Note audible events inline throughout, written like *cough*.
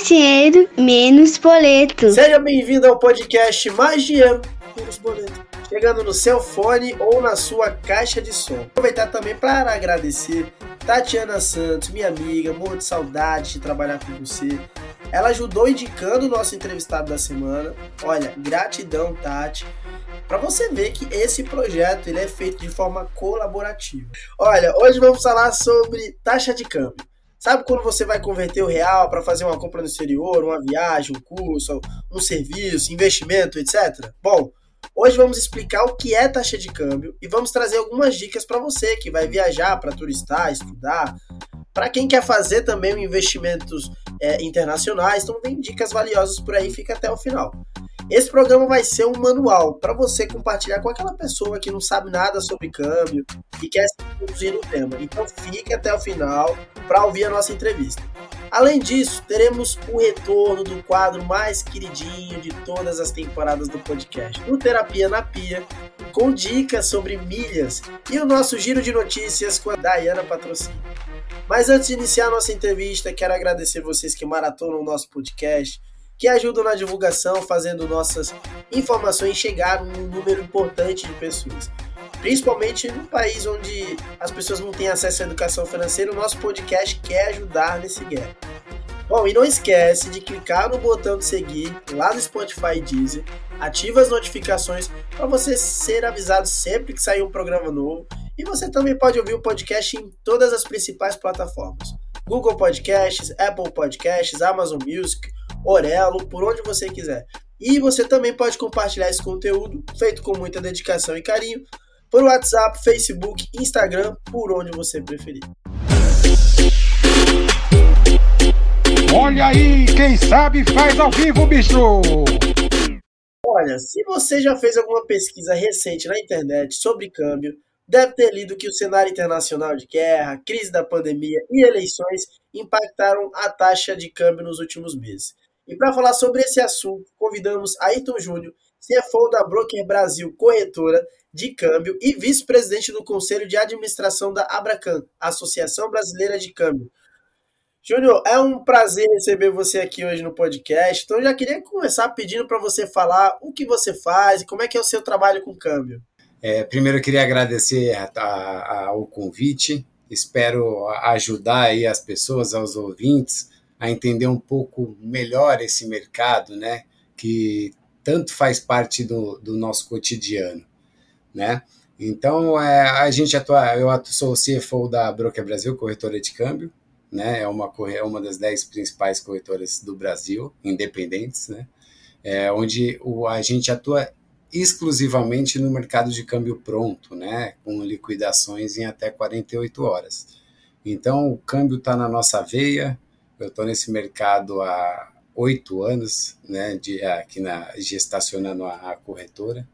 Mais dinheiro, menos boleto. Seja bem-vindo ao podcast Mais Dinheiro, Menos Boleto. Chegando no seu fone ou na sua caixa de som. Aproveitar também para agradecer Tatiana Santos, minha amiga, morro de saudade de trabalhar com você. Ela ajudou indicando o nosso entrevistado da semana. Olha, gratidão, Tati para você ver que esse projeto ele é feito de forma colaborativa. Olha, hoje vamos falar sobre taxa de câmbio. Sabe quando você vai converter o real para fazer uma compra no exterior, uma viagem, um curso, um serviço, investimento, etc? Bom, hoje vamos explicar o que é taxa de câmbio e vamos trazer algumas dicas para você que vai viajar para turistar, estudar, para quem quer fazer também investimentos é, internacionais. Então tem dicas valiosas por aí, fica até o final. Esse programa vai ser um manual para você compartilhar com aquela pessoa que não sabe nada sobre câmbio e quer se introduzir no tema. Então fique até o final para ouvir a nossa entrevista. Além disso, teremos o retorno do quadro mais queridinho de todas as temporadas do podcast, o Terapia na Pia, com dicas sobre milhas e o nosso giro de notícias com a Dayana Patrocínio. Mas antes de iniciar a nossa entrevista, quero agradecer vocês que maratonam o nosso podcast, que ajudam na divulgação, fazendo nossas informações chegar a um número importante de pessoas. Principalmente no país onde as pessoas não têm acesso à educação financeira, o nosso podcast quer ajudar nesse gap. Bom, e não esquece de clicar no botão de seguir lá no Spotify e Deezer, ativa as notificações para você ser avisado sempre que sair um programa novo. E você também pode ouvir o podcast em todas as principais plataformas: Google Podcasts, Apple Podcasts, Amazon Music, Orelo, por onde você quiser. E você também pode compartilhar esse conteúdo, feito com muita dedicação e carinho, por WhatsApp, Facebook, Instagram, por onde você preferir. Olha aí, quem sabe faz ao vivo, bicho! Olha, se você já fez alguma pesquisa recente na internet sobre câmbio, deve ter lido que o cenário internacional de guerra, crise da pandemia e eleições impactaram a taxa de câmbio nos últimos meses. E para falar sobre esse assunto, convidamos Ayrton Júnior, CFO da Broker Brasil Corretora de Câmbio e vice-presidente do Conselho de Administração da Abracan, Associação Brasileira de Câmbio. Júnior, é um prazer receber você aqui hoje no podcast. Então, eu já queria começar pedindo para você falar o que você faz e como é que é o seu trabalho com câmbio. É, primeiro, eu queria agradecer a, a, a, o convite. Espero ajudar aí as pessoas, aos ouvintes, a entender um pouco melhor esse mercado, né? Que tanto faz parte do, do nosso cotidiano, né? Então, é, a gente atua, eu sou o CFO da Broker Brasil, corretora de câmbio, né? É uma, é uma das dez principais corretoras do Brasil, independentes, né? É, onde o, a gente atua exclusivamente no mercado de câmbio pronto, né? Com liquidações em até 48 horas. Então, o câmbio está na nossa veia, eu estou nesse mercado há oito anos, né, de, aqui na gestacionando a, a, corretora,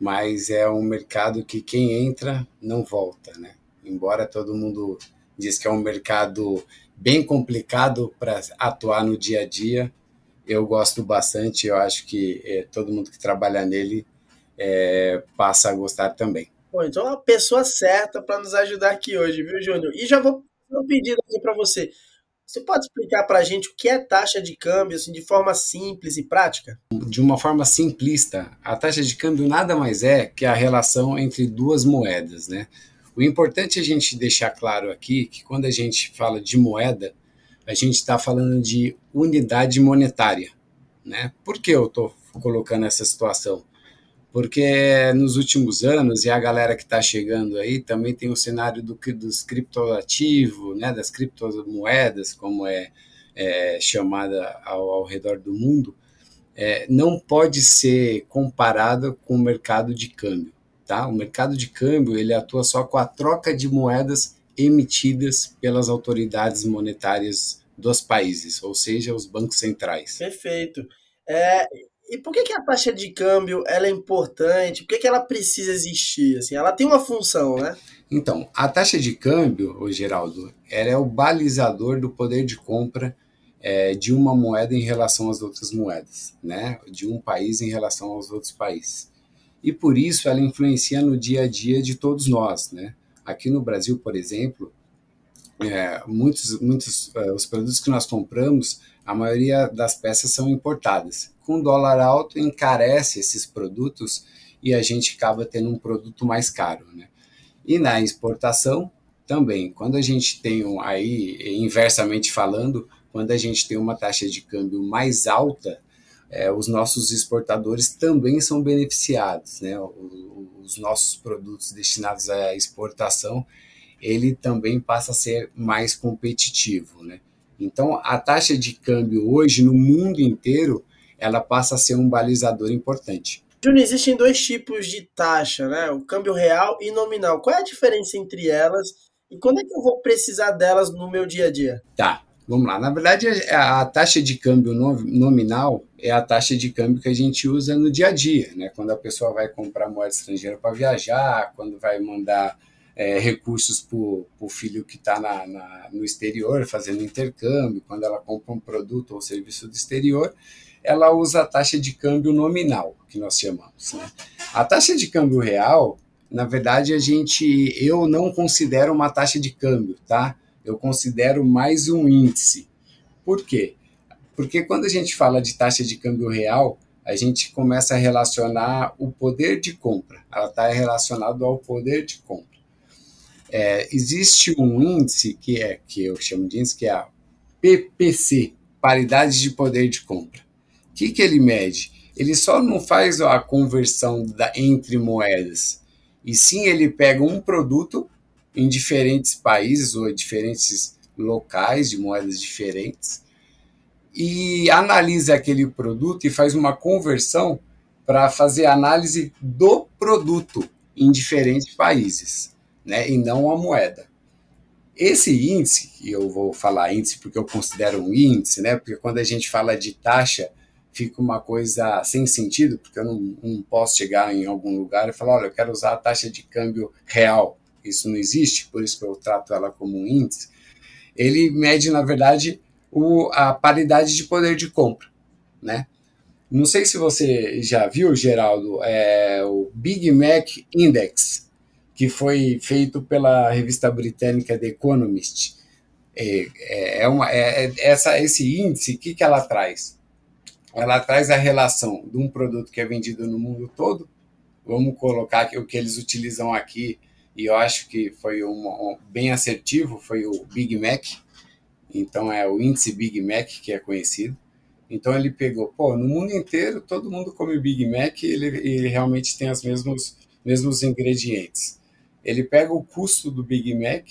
mas é um mercado que quem entra não volta, né? Embora todo mundo diz que é um mercado bem complicado para atuar no dia a dia, eu gosto bastante. Eu acho que é, todo mundo que trabalha nele é, passa a gostar também. Bom, então é a pessoa certa para nos ajudar aqui hoje, viu, Júnior? E já vou fazer um pedido aqui para você. Você pode explicar para a gente o que é taxa de câmbio assim, de forma simples e prática? De uma forma simplista, a taxa de câmbio nada mais é que a relação entre duas moedas. Né? O importante é a gente deixar claro aqui que quando a gente fala de moeda, a gente está falando de unidade monetária. Né? Por que eu estou colocando essa situação? Porque nos últimos anos, e a galera que está chegando aí, também tem o cenário do, dos criptoativos, né, das criptomoedas, como é, é chamada ao, ao, redor do mundo, é, não pode ser comparada com o mercado de câmbio. Tá? O mercado de câmbio ele atua só com a troca de moedas emitidas pelas autoridades monetárias dos países, ou seja, os bancos centrais. Perfeito. É, e por que, que a taxa de câmbio ela é importante? Por que, que ela precisa existir? Assim, ela tem uma função, né? Então, a taxa de câmbio, Geraldo, ela é o balizador do poder de compra é, de uma moeda em relação às outras moedas, né? De um país em relação aos outros países. E por isso ela influencia no dia a dia de todos nós, né? Aqui no Brasil, por exemplo, é, muitos, muitos uh, os produtos que nós compramos A maioria das peças são importadas. Com dólar alto, encarece esses produtos e a gente acaba tendo um produto mais caro. Né? E na exportação também, quando a gente tem um, aí, inversamente falando, quando a gente tem uma taxa de câmbio mais alta, é, os nossos exportadores também são beneficiados, né? Os, nossos produtos destinados à exportação, ele também passa a ser mais competitivo, né? Então, a taxa de câmbio hoje no mundo inteiro, ela passa a ser um balizador importante. Júnior, existem dois tipos de taxa, né? O câmbio real e nominal. Qual é a diferença entre elas e quando é que eu vou precisar delas no meu dia a dia? Tá, vamos lá. Na verdade, a, taxa de câmbio nominal é a taxa de câmbio que a gente usa no dia a dia, né? Quando a pessoa vai comprar moeda estrangeira para viajar, quando vai mandar é, recursos para o filho que está no exterior fazendo intercâmbio, quando ela compra um produto ou serviço do exterior, ela usa a taxa de câmbio nominal, que nós chamamos. Né? A taxa de câmbio real, na verdade, a gente, eu não considero uma taxa de câmbio, tá? Eu considero mais um índice. Por quê? Porque quando a gente fala de taxa de câmbio real, a gente começa a relacionar o poder de compra. Ela está relacionada ao poder de compra. É, existe um índice que é que eu chamo de índice que é a PPC, paridade de poder de compra que, que ele mede? Ele só não faz a conversão da, entre moedas, e sim ele pega um produto em diferentes países ou diferentes locais de moedas diferentes e analisa aquele produto e faz uma conversão para fazer análise do produto em diferentes países, né, e não a moeda. Esse índice, eu vou falar índice porque eu considero um índice, né, porque quando a gente fala de taxa, fica uma coisa sem sentido, porque eu não, não, posso chegar em algum lugar e falar, olha, eu quero usar a taxa de câmbio real. Isso não existe, por isso que eu trato ela como um índice. Ele mede, na verdade, o, a paridade de poder de compra, né? Não sei se você já viu, Geraldo, é, o Big Mac Index, que foi feito pela revista britânica The Economist. É, é, é uma, é, é essa, esse índice, o que, que ela traz? Ela traz a relação de um produto que é vendido no mundo todo. Vamos colocar o que eles utilizam aqui, e eu acho que foi um, um, bem assertivo, foi o Big Mac. Então é o índice Big Mac que é conhecido. Então ele pegou, pô, no mundo inteiro todo mundo come Big Mac e ele, ele realmente tem os mesmos, mesmos ingredientes. Ele pega o custo do Big Mac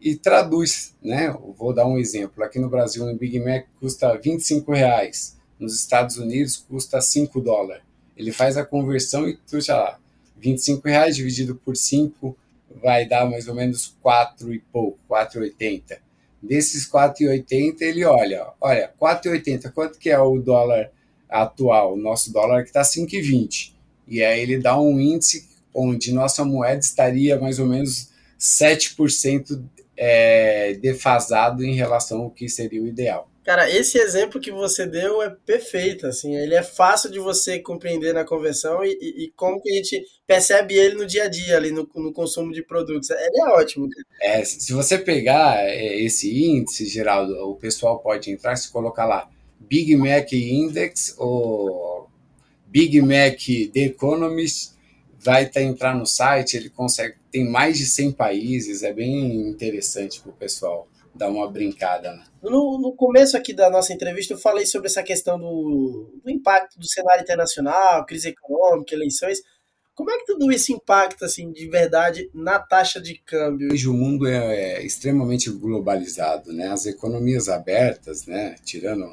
e traduz, né? Vou dar um exemplo. Aqui no Brasil, um Big Mac custa 25 reais nos Estados Unidos custa 5 dólares. Ele faz a conversão e tu já 25 reais dividido por 5 vai dar mais ou menos 4 e pouco, 4,80. Desses 4,80 ele olha, olha, 4,80, quanto que é o dólar atual? O nosso dólar que está 5,20. E aí ele dá um índice onde nossa moeda estaria mais ou menos 7% é, defasado em relação ao que seria o ideal. Cara, esse exemplo que você deu é perfeito, assim, ele é fácil de você compreender na conversão e, e, e como que a gente percebe ele no dia a dia, ali no, no consumo de produtos. Ele é ótimo. É, se você pegar é, esse índice, Geraldo, o pessoal pode entrar, se colocar lá Big Mac Index ou Big Mac The Economist, vai estar tá, entrar no site, ele consegue, tem mais de 100 países, é bem interessante para o pessoal dar uma brincada. Né? No, no começo aqui da nossa entrevista, eu falei sobre essa questão do, do impacto do cenário internacional, crise econômica, eleições. Como é que tudo isso impacta, assim, de verdade, na taxa de câmbio? Hoje o mundo é, é extremamente globalizado, né? As economias abertas, né? Tirando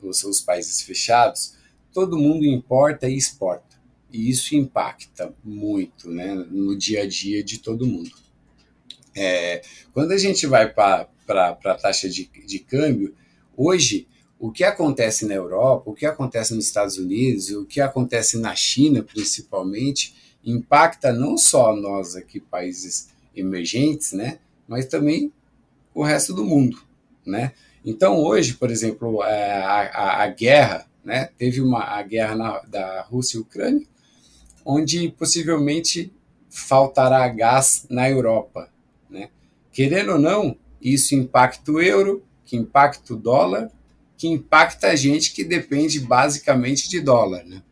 os, os países fechados, todo mundo importa e exporta. E isso impacta muito, né? No dia a dia de todo mundo. É, quando a gente vai para a taxa de, de câmbio, hoje o que acontece na Europa, o que acontece nos Estados Unidos, o que acontece na China, principalmente, impacta não só nós aqui, países emergentes, né, mas também o resto do mundo, né? Então, hoje, por exemplo, é, a, a, a guerra, né, teve uma a guerra na, da Rússia e Ucrânia, onde possivelmente faltará gás na Europa, né? Querendo ou não, isso impacta o euro, que impacta o dólar, que impacta a gente que depende basicamente de dólar, né?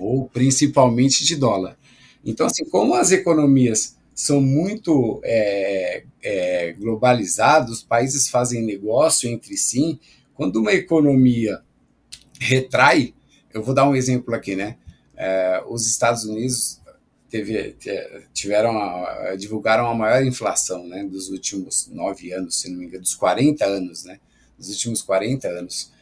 ou principalmente de dólar. Então, assim, como as economias são muito é, é, globalizadas, os países fazem negócio entre si, quando uma economia retrai, eu vou dar um exemplo aqui, né? É, os Estados Unidos teve, tiveram a, divulgaram a maior inflação né, dos últimos nove anos, se não me engano, dos 40 anos, né? Dos últimos 40 anos.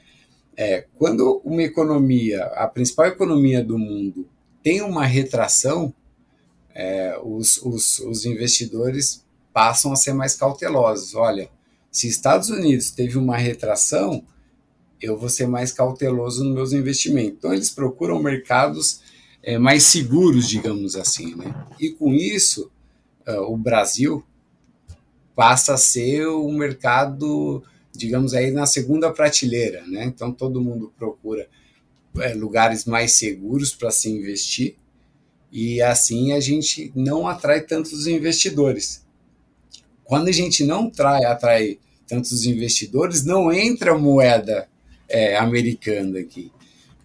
É, quando uma economia, a principal economia do mundo, tem uma retração, é, os, os, os investidores passam a ser mais cautelosos. Olha, se Estados Unidos teve uma retração, eu vou ser mais cauteloso nos meus investimentos. Então, eles procuram mercados é, mais seguros, digamos assim. Né? E com isso, uh, o Brasil passa a ser um mercado, digamos aí, na segunda prateleira. Né? Então, todo mundo procura é, lugares mais seguros para se investir e assim a gente não atrai tantos investidores. Quando a gente não trai, atrai tantos investidores, não entra moeda é, americana aqui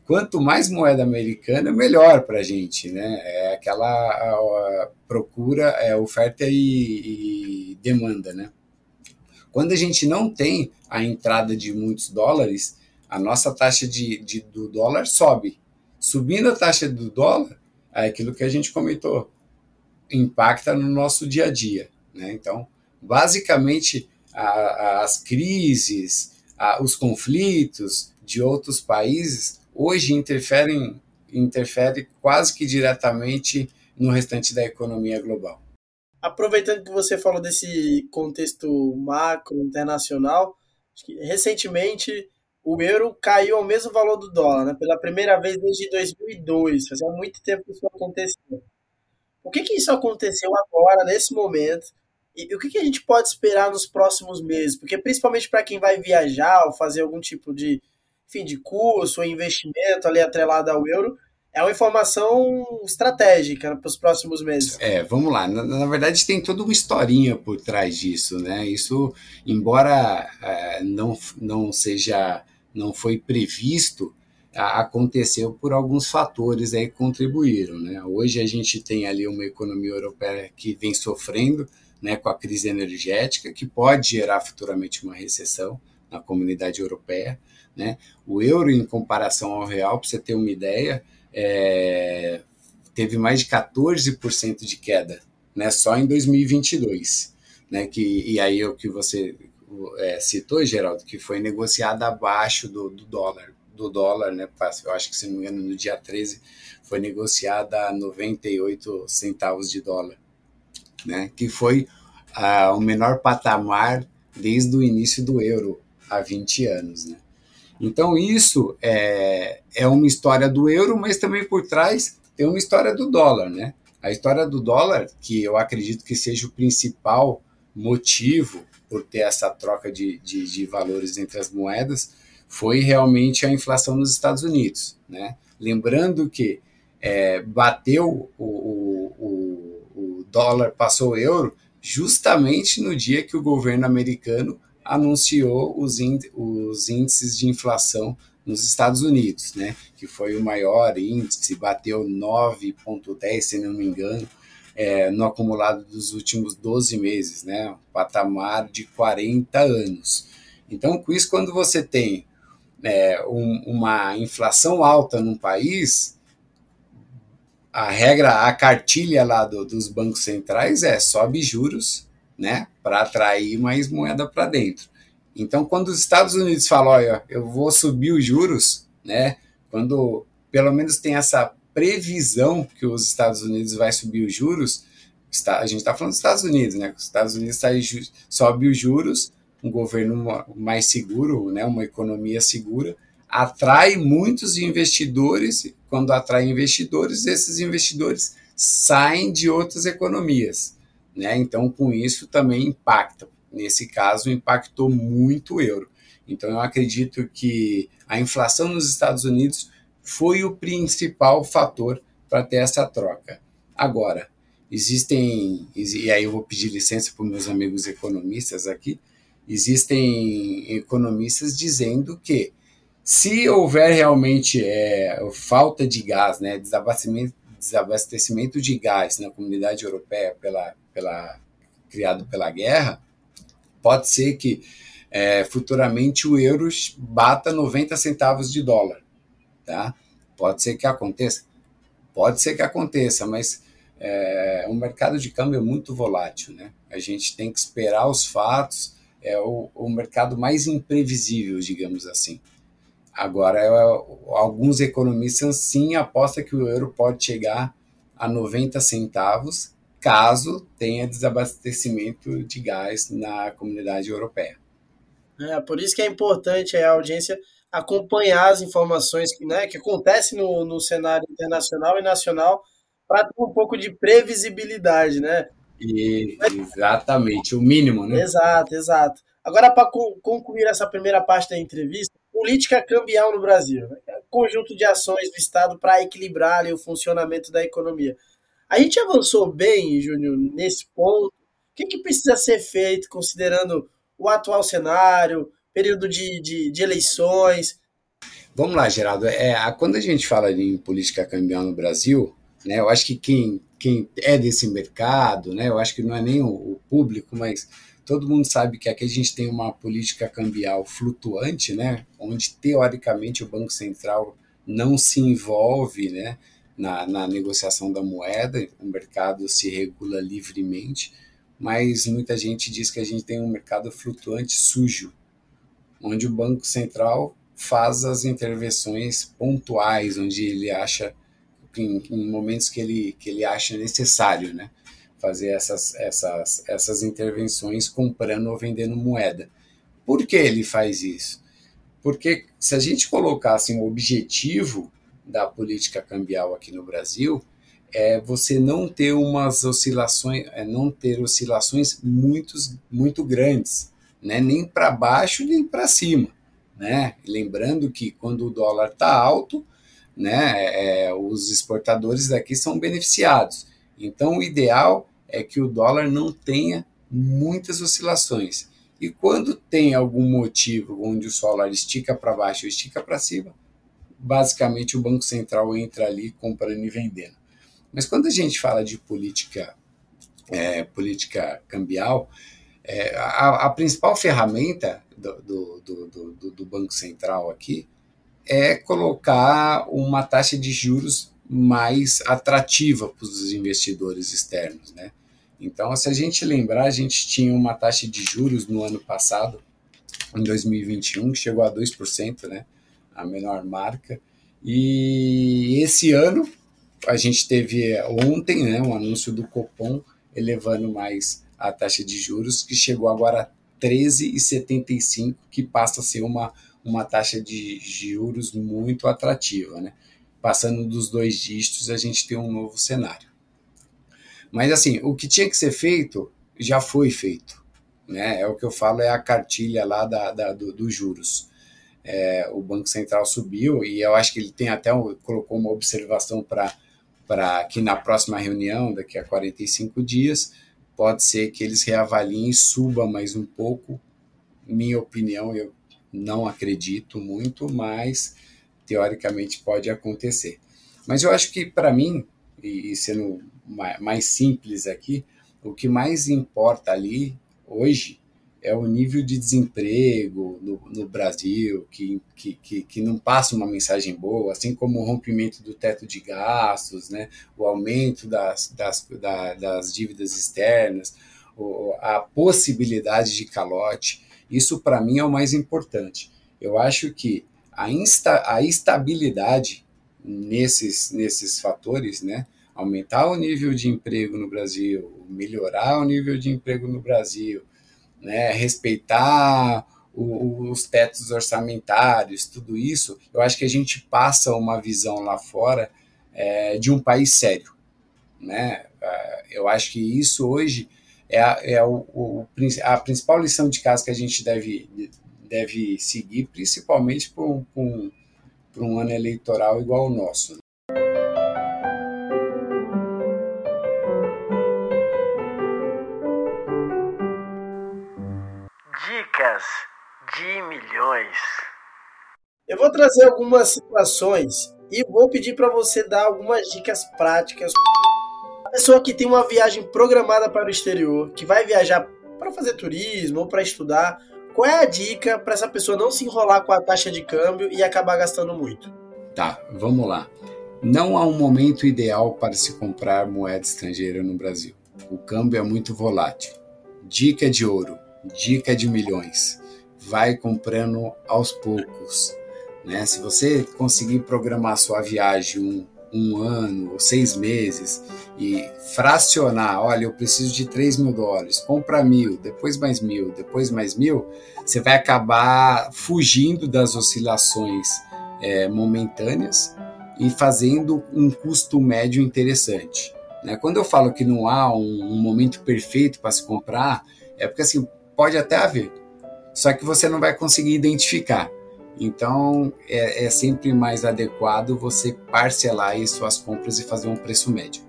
quanto mais moeda americana, melhor para a gente, né? É aquela a, a procura, é oferta e, e, demanda, né? Quando a gente não tem a entrada de muitos dólares, a nossa taxa de, de do dólar sobe. Subindo a taxa do dólar, é aquilo que a gente comentou, impacta no nosso dia a dia, né? Então, basicamente, a, as crises, os conflitos de outros países hoje interferem interfere quase que diretamente no restante da economia global. Aproveitando que você falou desse contexto macro internacional, recentemente o euro caiu ao mesmo valor do dólar, né? pela primeira vez desde 2002. Fazia muito tempo que isso aconteceu. O que, que isso aconteceu agora, nesse momento? E o que, que a gente pode esperar nos próximos meses? Porque, principalmente para quem vai viajar ou fazer algum tipo de enfim, de curso ou investimento ali atrelado ao euro, é uma informação estratégica para os próximos meses. É, vamos lá. Na, na, verdade, tem toda uma historinha por trás disso, né? Isso, embora é, não, não seja, não foi previsto, aconteceu por alguns fatores aí que contribuíram, né? Hoje a gente tem ali uma economia europeia que vem sofrendo, né, com a crise energética, que pode gerar futuramente uma recessão na comunidade europeia. Né? O euro, em comparação ao real, para você ter uma ideia, é, teve mais de 14% de queda né? só em 2022. Né? Que, e aí o que você é, citou, Geraldo, que foi negociada abaixo do, do dólar. Do dólar, né? Eu acho que, se não me engano, no dia 13 foi negociada a 98 centavos de dólar, né? Que foi ah, o menor patamar desde o início do euro, há 20 anos, né? Então, isso é, é uma história do euro, mas também por trás tem uma história do dólar, né? A história do dólar, que eu acredito que seja o principal motivo por ter essa troca de, de, de valores entre as moedas, foi realmente a inflação nos Estados Unidos, né? Lembrando que é, bateu o, o, o, o dólar, passou o euro, justamente no dia que o governo americano anunciou os, os índices de inflação nos Estados Unidos, né, que foi o maior índice, bateu 9,10, se não me engano, é, no acumulado dos últimos 12 meses, né, patamar de 40 anos. Então, com isso, quando você tem é, um, uma inflação alta num país, a regra, a cartilha lá do, dos bancos centrais é sobe juros né, para atrair mais moeda para dentro. Então, quando os Estados Unidos falam, olha, eu vou subir os juros, né, quando pelo menos tem essa previsão que os Estados Unidos vai subir os juros, está, a gente está falando dos Estados Unidos, né, os Estados Unidos tá, sobe os juros, um governo mais seguro, né, uma economia segura, atrai muitos investidores, quando atrai investidores, esses investidores saem de outras economias. Né? Então, com isso também impacta. Nesse caso, impactou muito o euro. Então, eu acredito que a inflação nos Estados Unidos foi o principal fator para ter essa troca. Agora, existem, e aí eu vou pedir licença para meus amigos economistas aqui, existem economistas dizendo que se houver realmente é, falta de gás, né, desabastecimento, desabastecimento de gás na comunidade europeia pela, pela, criado pela guerra, pode ser que é, futuramente o euro bata 90 centavos de dólar. Tá? Pode ser que aconteça. Pode ser que aconteça, mas é, o mercado de câmbio é muito volátil. Né? A gente tem que esperar os fatos. É o, o mercado mais imprevisível, digamos assim. Agora, é, alguns economistas sim apostam que o euro pode chegar a 90 centavos caso tenha desabastecimento de gás na comunidade europeia. É, por isso que é importante a audiência acompanhar as informações que, né, que acontecem no, no cenário internacional e nacional para ter um pouco de previsibilidade, né? E, exatamente, o mínimo, né? Exato, exato. Agora, para concluir essa primeira parte da entrevista, política cambial no Brasil. Né? Conjunto de ações do Estado para equilibrar ali, o funcionamento da economia. A gente avançou bem, Júnior, nesse ponto. O que, que precisa ser feito, considerando o atual cenário, período de, de, de eleições? Vamos lá, Geraldo. É, quando a gente fala em política cambial no Brasil, né, eu acho que quem, quem é desse mercado, né, eu acho que não é nem o, o público, mas todo mundo sabe que aqui a gente tem uma política cambial flutuante, né, onde teoricamente o Banco Central não se envolve né, na, na negociação da moeda, o mercado se regula livremente, mas muita gente diz que a gente tem um mercado flutuante sujo, onde o Banco Central faz as intervenções pontuais, onde ele acha, em, em momentos que ele, que ele acha necessário, né? fazer essas, essas, essas intervenções comprando ou vendendo moeda. Por que ele faz isso? Porque se a gente colocasse um objetivo da política cambial aqui no Brasil, é você não ter umas oscilações, é não ter oscilações muito, muito grandes, né? nem para baixo nem para cima. Né? Lembrando que quando o dólar está alto, né, é, os exportadores daqui são beneficiados. Então, o ideal é que o dólar não tenha muitas oscilações. E quando tem algum motivo onde o dólar estica para baixo ou estica para cima, basicamente o Banco Central entra ali comprando e vendendo. Mas quando a gente fala de política, é, política cambial, é, a, a, principal ferramenta do, do, do, do, Banco Central aqui é colocar uma taxa de juros mais atrativa para os investidores externos, né? Então, se a gente lembrar, a gente tinha uma taxa de juros no ano passado, em 2021, que chegou a 2%, né? A menor marca. E esse ano, a gente teve ontem, né, um anúncio do Copom elevando mais a taxa de juros, que chegou agora a 13,75, que passa a ser uma, uma taxa de juros muito atrativa, né? Passando dos dois dígitos, a gente tem um novo cenário. Mas assim, o que tinha que ser feito já foi feito. Né? É o que eu falo, é a cartilha lá da, da do, dos juros. É, o Banco Central subiu e eu acho que ele tem até um, colocou uma observação para que na próxima reunião, daqui a 45 dias, pode ser que eles reavaliem e suba mais um pouco. Minha opinião, eu não acredito muito, mas teoricamente pode acontecer. Mas eu acho que para mim, e, e sendo mais simples aqui, o que mais importa ali hoje é o nível de desemprego no, no Brasil, que, que, que, que, não passa uma mensagem boa, assim como o rompimento do teto de gastos, né, o aumento das, das, da, das dívidas externas, a possibilidade de calote. Isso, para mim, é o mais importante. Eu acho que a, insta, a estabilidade nesses, nesses fatores, né, aumentar o nível de emprego no Brasil, melhorar o nível de emprego no Brasil, né, respeitar o, os tetos orçamentários, tudo isso, eu acho que a gente passa uma visão lá fora é, de um país sério. Né? É, eu acho que isso hoje é, a, é o, o, a principal lição de casa que a gente deve, deve seguir, principalmente para um, um, um ano eleitoral igual ao nosso. Centenas de milhões. Eu vou trazer algumas situações e vou pedir para você dar algumas dicas práticas. A pessoa que tem uma viagem programada para o exterior, que vai viajar para fazer turismo ou para estudar, qual é a dica para essa pessoa não se enrolar com a taxa de câmbio e acabar gastando muito? Tá, vamos lá. Não há um momento ideal para se comprar moeda estrangeira no Brasil. O câmbio é muito volátil. Dica de ouro, dica de milhões. Vai comprando aos poucos. Né? Se você conseguir programar sua viagem um, um ano ou seis meses e fracionar, olha, eu preciso de 3 mil dólares, compra mil, depois mais mil, depois mais mil, você vai acabar fugindo das oscilações é, momentâneas e fazendo um custo médio interessante. Né? Quando eu falo que não há um, um momento perfeito para se comprar, é porque assim, pode até haver, só que você não vai conseguir identificar. Então é, é sempre mais adequado você parcelar aí suas compras e fazer um preço médio.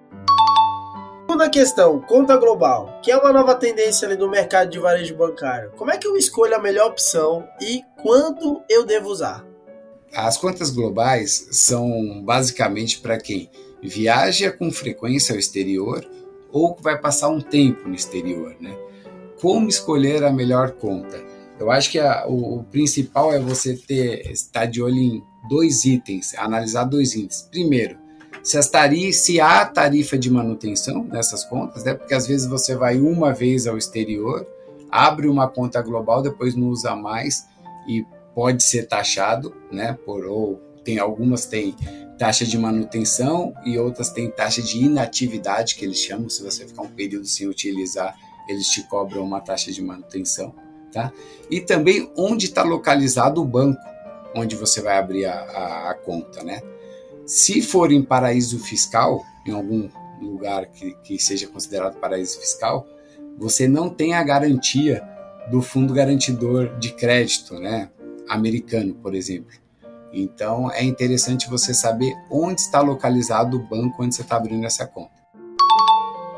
Segunda questão, conta global, que é uma nova tendência ali do mercado de varejo bancário. Como é que eu escolho a melhor opção e quando eu devo usar? As contas globais são basicamente para quem viaja com frequência ao exterior ou vai passar um tempo no exterior, né? Como escolher a melhor conta? Eu acho que a, o, o, principal é você ter estar de olho em dois itens, analisar dois itens. Primeiro, se, as se há tarifa de manutenção nessas contas, né? Porque às vezes você vai uma vez ao exterior, abre uma conta global, depois não usa mais e pode ser taxado, né? Por ou tem algumas têm taxa de manutenção e outras têm taxa de inatividade que eles chamam. Se você ficar um período sem utilizar, eles te cobram uma taxa de manutenção. Tá? E também onde está localizado o banco onde você vai abrir a, a, a, conta, né? Se for em paraíso fiscal, em algum lugar que, que seja considerado paraíso fiscal, você não tem a garantia do fundo garantidor de crédito, né? Americano, por exemplo. Então é interessante você saber onde está localizado o banco onde você está abrindo essa conta.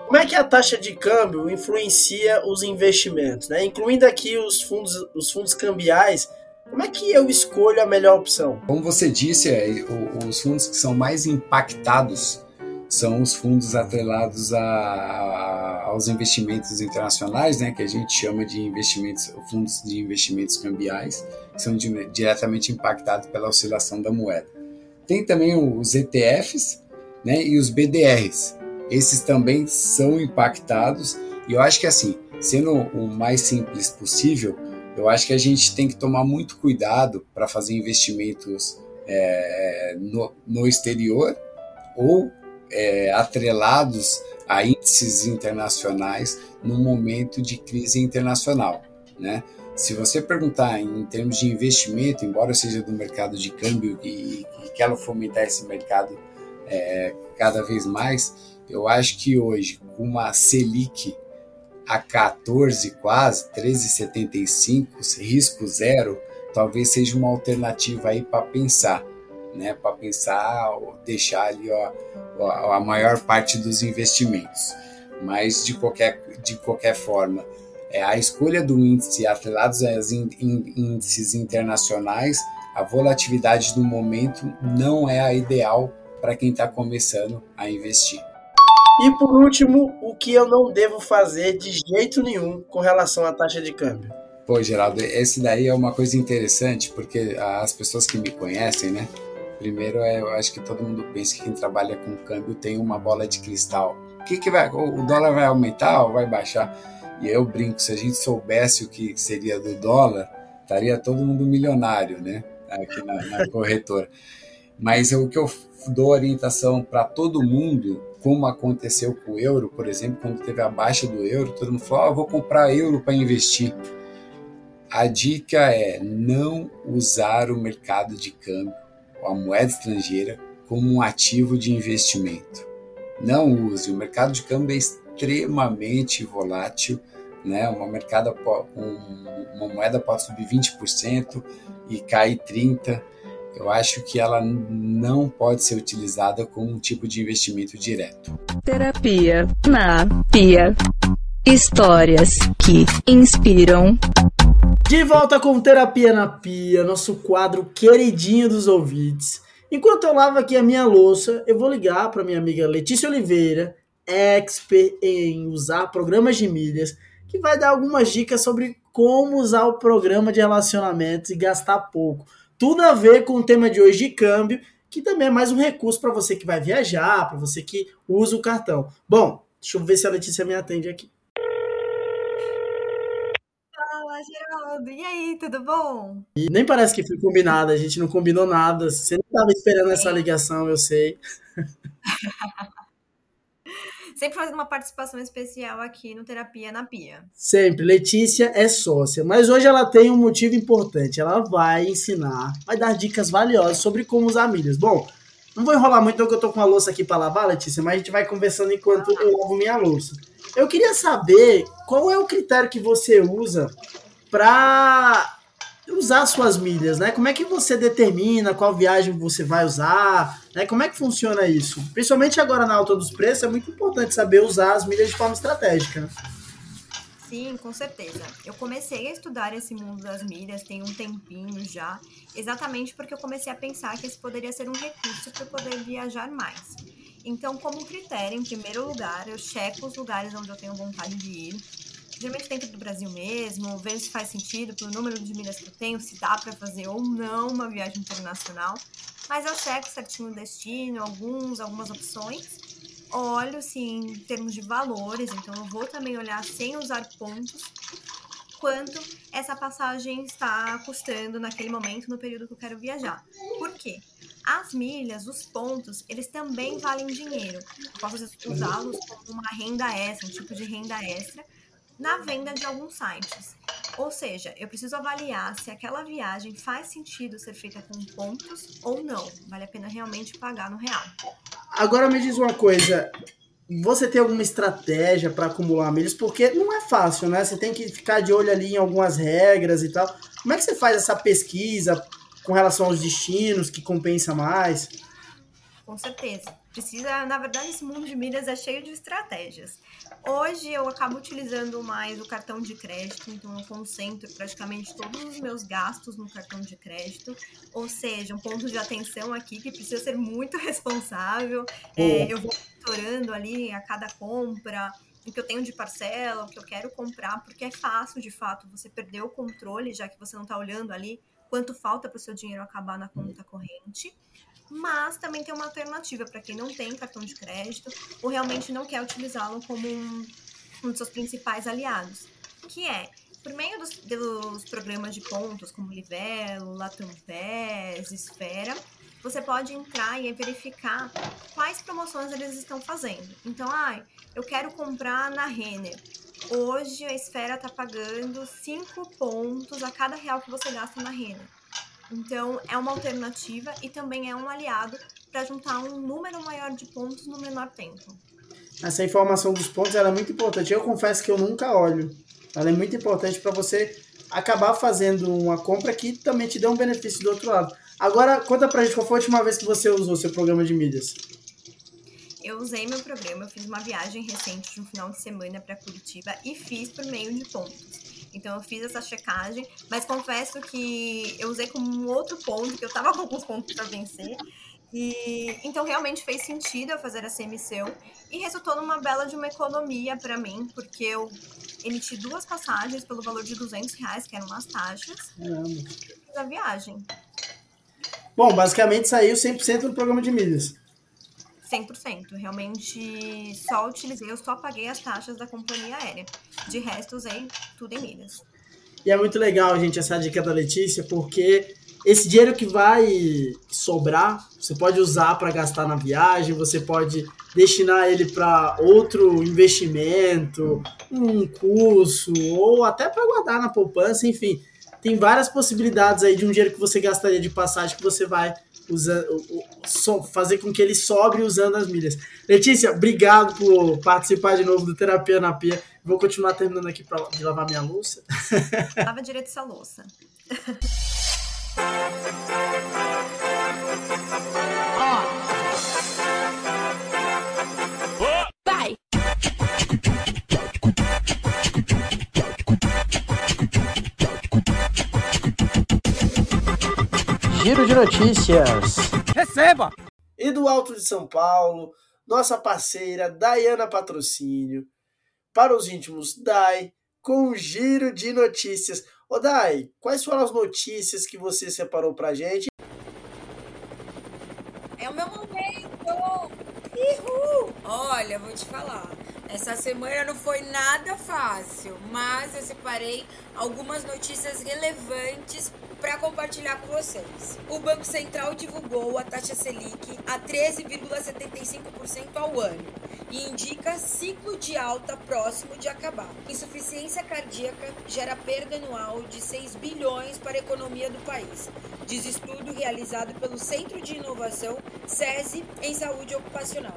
Como é que a taxa de câmbio influencia os investimentos, né? Incluindo aqui os fundos, os fundos cambiais, como é que eu escolho a melhor opção? Como você disse, é, os fundos que são mais impactados são os fundos atrelados a, aos investimentos internacionais, né, que a gente chama de investimentos, fundos de investimentos cambiais, que são de, diretamente impactados pela oscilação da moeda. Tem também os ETFs né, e os BDRs, esses também são impactados. E eu acho que assim, sendo o mais simples possível, eu acho que a gente tem que tomar muito cuidado para fazer investimentos é, no, no, exterior ou é, atrelados a índices internacionais no momento de crise internacional, né? Se você perguntar em termos de investimento, embora seja do mercado de câmbio e, e quero fomentar esse mercado é, cada vez mais, eu acho que hoje, com uma Selic a 14 quase, 13,75, risco zero, talvez seja uma alternativa aí para pensar, né? Para pensar ou deixar ali ó, a maior parte dos investimentos. Mas de qualquer, de qualquer forma, é, a escolha do índice atrelados aos índices internacionais, a volatilidade do momento não é a ideal para quem está começando a investir. E por último, o que eu não devo fazer de jeito nenhum com relação à taxa de câmbio? Pô, Geraldo, esse daí é uma coisa interessante, porque as pessoas que me conhecem, né? Primeiro, é, eu acho que todo mundo pensa que quem trabalha com câmbio tem uma bola de cristal. O que, que vai. O dólar vai aumentar ou vai baixar? E eu brinco, se a gente soubesse o que seria do dólar, estaria todo mundo milionário, né? Aqui na, na corretora. Mas o que eu dou orientação para todo mundo como aconteceu com o euro, por exemplo, quando teve a baixa do euro, todo mundo falou: oh, vou comprar euro para investir. A dica é não usar o mercado de câmbio, a moeda estrangeira, como um ativo de investimento. Não use. O mercado de câmbio é extremamente volátil. Né? Uma, uma moeda pode subir 20% e cair 30% eu acho que ela não pode ser utilizada como um tipo de investimento direto. Terapia na Pia. Histórias que inspiram. De volta com Terapia na Pia, nosso quadro queridinho dos ouvintes. Enquanto eu lavo aqui a minha louça, eu vou ligar para minha amiga Letícia Oliveira, expert em usar programas de milhas, que vai dar algumas dicas sobre como usar o programa de relacionamentos e gastar pouco. Tudo a ver com o tema de hoje de câmbio, que também é mais um recurso para você que vai viajar, para você que usa o cartão. Bom, deixa eu ver se a Letícia me atende aqui. Fala, Geraldo. E aí, tudo bom? E nem parece que foi combinado, a gente não combinou nada. Você não estava esperando essa ligação, eu sei. *laughs* Sempre fazendo uma participação especial aqui no Terapia na Pia. Sempre. Letícia é sócia, mas hoje ela tem um motivo importante. Ela vai ensinar, vai dar dicas valiosas sobre como usar milhas. Bom, não vou enrolar muito, porque eu tô com a louça aqui para lavar, Letícia, mas a gente vai conversando enquanto eu lavo minha louça. Eu queria saber qual é o critério que você usa para usar suas milhas, né? Como é que você determina qual viagem você vai usar, né? Como é que funciona isso? Principalmente agora na alta dos preços, é muito importante saber usar as milhas de forma estratégica. Né? Sim, com certeza. Eu comecei a estudar esse mundo das milhas tem um tempinho já, exatamente porque eu comecei a pensar que esse poderia ser um recurso para poder viajar mais. Então, como critério, em primeiro lugar, eu checo os lugares onde eu tenho vontade de ir, geralmente dentro do Brasil mesmo, ver se faz sentido pelo número de milhas que eu tenho, se dá para fazer ou não uma viagem internacional. Mas eu checo certinho o destino, alguns, algumas opções. Olho, sim, em termos de valores, então eu vou também olhar sem usar pontos, quanto essa passagem está custando naquele momento, no período que eu quero viajar. Por quê? As milhas, os pontos, eles também valem dinheiro. Eu posso usá-los como uma renda extra, um tipo de renda extra, na venda de alguns sites. Ou seja, eu preciso avaliar se aquela viagem faz sentido ser feita com pontos ou não. Vale a pena realmente pagar no real. Agora me diz uma coisa. Você tem alguma estratégia para acumular milhas? Porque não é fácil, né? Você tem que ficar de olho ali em algumas regras e tal. Como é que você faz essa pesquisa com relação aos destinos que compensa mais? Com certeza. Precisa, na verdade, esse mundo de milhas é cheio de estratégias. Hoje eu acabo utilizando mais o cartão de crédito, então eu concentro praticamente todos os meus gastos no cartão de crédito, ou seja, um ponto de atenção aqui que precisa ser muito *laughs* responsável. É, eu vou monitorando ali a cada compra, o que eu tenho de parcela, o que eu quero comprar, porque é fácil, de fato, você perder o controle, já que você não está olhando ali quanto falta para o seu dinheiro acabar na conta corrente mas também tem uma alternativa para quem não tem cartão de crédito ou realmente não quer utilizá-lo como um, um dos seus principais aliados, que é por meio dos, dos programas de pontos como Livelo, Latam Pass, Esfera, você pode entrar e verificar quais promoções eles estão fazendo. Então, ah, eu quero comprar na Renner. Hoje a Esfera está pagando 5 pontos a cada real que você gasta na Renner. Então, é uma alternativa e também é um aliado para juntar um número maior de pontos no menor tempo. Essa informação dos pontos é muito importante. Eu confesso que eu nunca olho. Ela é muito importante para você acabar fazendo uma compra que também te dê um benefício do outro lado. Agora, conta pra gente qual foi a última vez que você usou seu programa de mídias. Eu usei meu programa, eu fiz uma viagem recente de um final de semana para Curitiba e fiz por meio de pontos. Então eu fiz essa checagem, mas confesso que eu usei como um outro ponto, que eu tava com alguns pontos para vencer. E então realmente fez sentido eu fazer essa emissão e resultou numa bela de uma economia para mim, porque eu emiti duas passagens pelo valor de 200 reais, que eram as taxas, da viagem. Bom, basicamente saiu 100% do programa de milhas. 100%. Realmente só utilizei, eu só paguei as taxas da companhia aérea. De resto, usei tudo em milhas. E é muito legal, gente, essa dica da Letícia, porque esse dinheiro que vai sobrar, você pode usar para gastar na viagem, você pode destinar ele para outro investimento, um curso, ou até para guardar na poupança, enfim. Tem várias possibilidades aí de um dinheiro que você gastaria de passagem que você vai usando, fazer com que ele sobre usando as milhas. Letícia, obrigado por participar de novo do Terapia na Pia. Vou continuar terminando aqui pra, de lavar minha louça. *laughs* Lava direito essa louça. *laughs* Giro de notícias. Receba! E do Alto de São Paulo, nossa parceira Dayana Patrocínio. Para os íntimos, Dai, com um giro de notícias. Ô Dai, quais foram as notícias que você separou pra gente? É o meu momento! Uhul! Olha, vou te falar. Essa semana não foi nada fácil, mas eu separei algumas notícias relevantes para compartilhar com vocês. O Banco Central divulgou a taxa Selic a 13,75% ao ano e indica ciclo de alta próximo de acabar. Insuficiência cardíaca gera perda anual de 6 bilhões para a economia do país, diz estudo realizado pelo Centro de Inovação SESI em Saúde Ocupacional.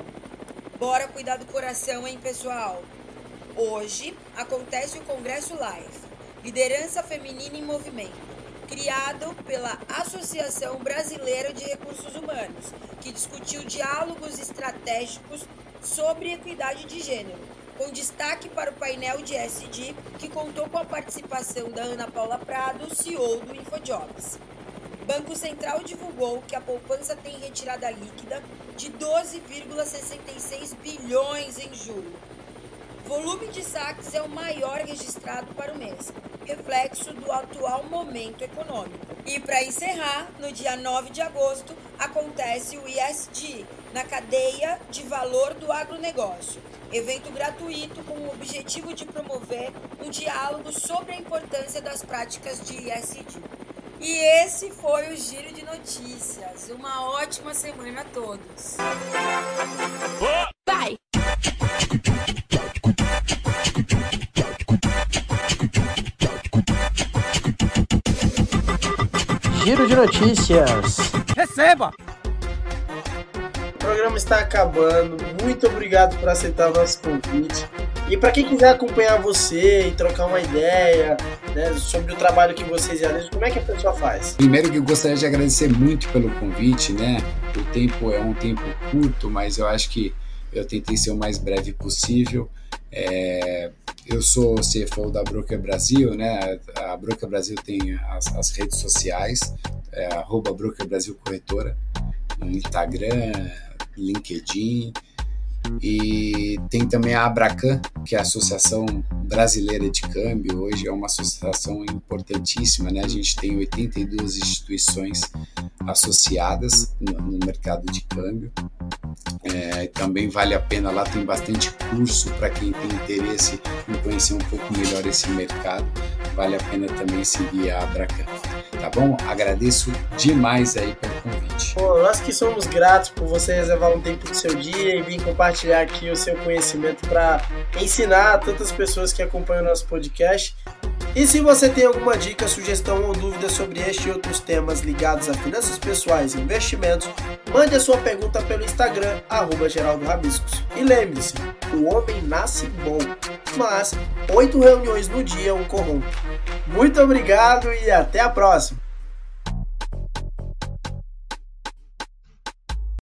Bora cuidar do coração, hein, pessoal? Hoje acontece o Congresso Live, Liderança Feminina em Movimento criado pela Associação Brasileira de Recursos Humanos, que discutiu diálogos estratégicos sobre equidade de gênero, com destaque para o painel de SD, que contou com a participação da Ana Paula Prado, CEO do InfoJobs. Banco Central divulgou que a poupança tem retirada líquida de 12,66 bilhões em julho. Volume de saques é o maior registrado para o mês, reflexo do atual momento econômico. E para encerrar, no dia 9 de agosto, acontece o ISD, na cadeia de valor do agronegócio. Evento gratuito com o objetivo de promover um diálogo sobre a importância das práticas de ISD. E esse foi o Giro de Notícias. Uma ótima semana a todos. Vai! Giro de notícias. Receba! O programa está acabando. Muito obrigado por aceitar o nosso convite. E para quem quiser acompanhar você e trocar uma ideia né, sobre o trabalho que vocês realizam, como é que a pessoa faz? Primeiro que eu gostaria de agradecer muito pelo convite, né? O tempo é um tempo curto, mas eu acho que eu tentei ser o mais breve possível. É, eu sou CFO da Broker Brasil, né? A Broker Brasil tem as, as redes sociais, é, Broker Brasil Corretora, no Instagram, LinkedIn, e tem também a Abracan, que é a Associação Brasileira de Câmbio. Hoje é uma associação importantíssima, né? A gente tem 82 instituições associadas no, mercado de câmbio. É, também vale a pena, lá tem bastante curso para quem tem interesse em conhecer um pouco melhor esse mercado. Vale a pena também seguir a Abracan. Tá bom? Agradeço demais aí pelo convite. Pô, nós que somos gratos por você reservar um tempo do seu dia e vir compartilhar aqui o seu conhecimento para ensinar a tantas pessoas que acompanham o nosso podcast. E se você tem alguma dica, sugestão ou dúvida sobre este e outros temas ligados a finanças pessoais e investimentos, mande a sua pergunta pelo Instagram, arroba Geraldo Rabiscos. E lembre-se, o homem nasce bom, mas oito reuniões no dia o corrompe. Muito obrigado e até a próxima!